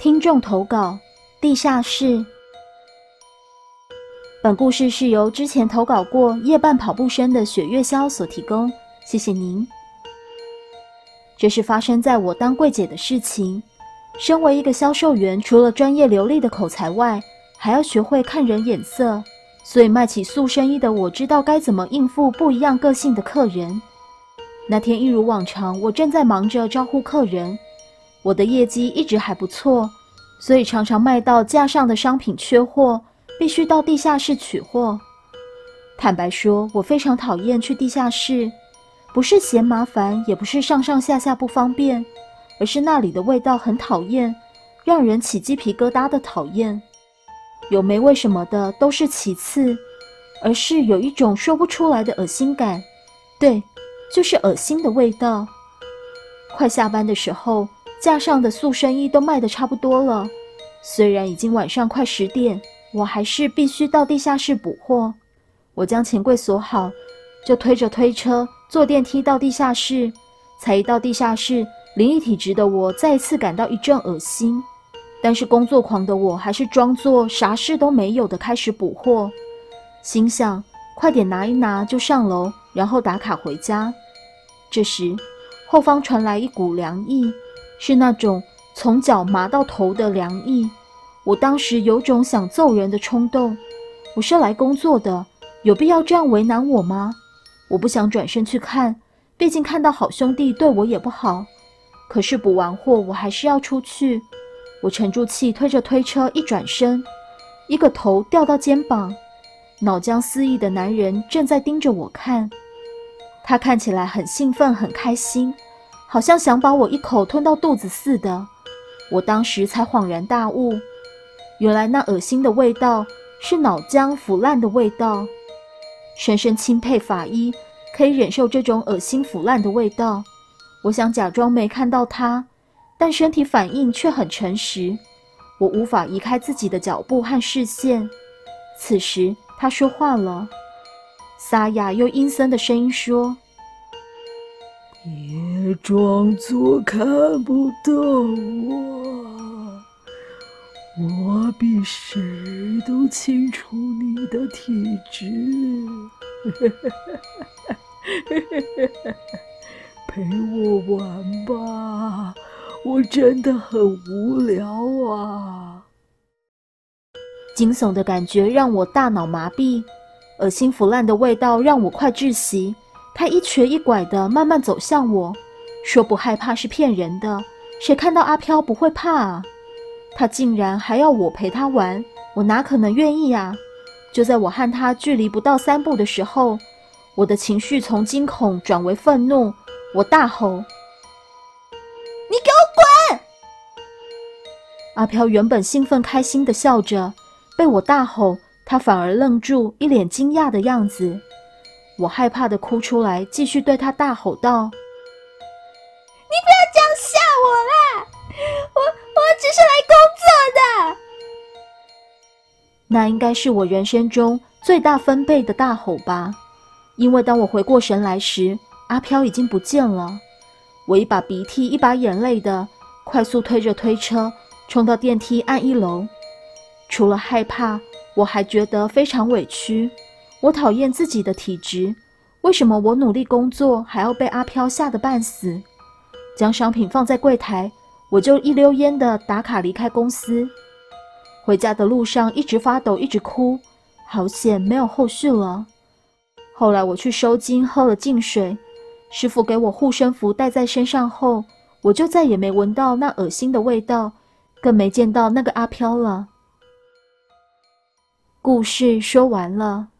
听众投稿：地下室。本故事是由之前投稿过夜半跑步声的雪月霄所提供，谢谢您。这是发生在我当柜姐的事情。身为一个销售员，除了专业流利的口才外，还要学会看人眼色，所以卖起塑身衣的我知道该怎么应付不一样个性的客人。那天一如往常，我正在忙着招呼客人。我的业绩一直还不错，所以常常卖到架上的商品缺货，必须到地下室取货。坦白说，我非常讨厌去地下室，不是嫌麻烦，也不是上上下下不方便，而是那里的味道很讨厌，让人起鸡皮疙瘩的讨厌。有没为什么的都是其次，而是有一种说不出来的恶心感。对，就是恶心的味道。快下班的时候。架上的塑身衣都卖得差不多了，虽然已经晚上快十点，我还是必须到地下室补货。我将钱柜锁好，就推着推车坐电梯到地下室。才一到地下室，灵异体质的我再次感到一阵恶心，但是工作狂的我还是装作啥事都没有的开始补货，心想快点拿一拿就上楼，然后打卡回家。这时，后方传来一股凉意。是那种从脚麻到头的凉意，我当时有种想揍人的冲动。我是来工作的，有必要这样为难我吗？我不想转身去看，毕竟看到好兄弟对我也不好。可是补完货，我还是要出去。我沉住气，推着推车一转身，一个头掉到肩膀，脑浆四溢的男人正在盯着我看，他看起来很兴奋，很开心。好像想把我一口吞到肚子似的，我当时才恍然大悟，原来那恶心的味道是脑浆腐烂的味道。深深钦佩法医可以忍受这种恶心腐烂的味道。我想假装没看到他，但身体反应却很诚实，我无法移开自己的脚步和视线。此时他说话了，沙哑又阴森的声音说。别装作看不到我，我比谁都清楚你的体质。陪我玩吧，我真的很无聊啊！惊悚的感觉让我大脑麻痹，恶心腐烂的味道让我快窒息。他一瘸一拐的慢慢走向我，说不害怕是骗人的。谁看到阿飘不会怕啊？他竟然还要我陪他玩，我哪可能愿意啊？就在我和他距离不到三步的时候，我的情绪从惊恐转为愤怒，我大吼：“你给我滚！”阿飘原本兴奋开心的笑着，被我大吼，他反而愣住，一脸惊讶的样子。我害怕的哭出来，继续对他大吼道：“你不要这样吓我啦！我我只是来工作的。”那应该是我人生中最大分贝的大吼吧，因为当我回过神来时，阿飘已经不见了。我一把鼻涕一把眼泪的快速推着推车冲到电梯按一楼，除了害怕，我还觉得非常委屈。我讨厌自己的体质，为什么我努力工作还要被阿飘吓得半死？将商品放在柜台，我就一溜烟的打卡离开公司。回家的路上一直发抖，一直哭，好险没有后续了。后来我去收金，喝了净水，师傅给我护身符戴在身上后，我就再也没闻到那恶心的味道，更没见到那个阿飘了。故事说完了。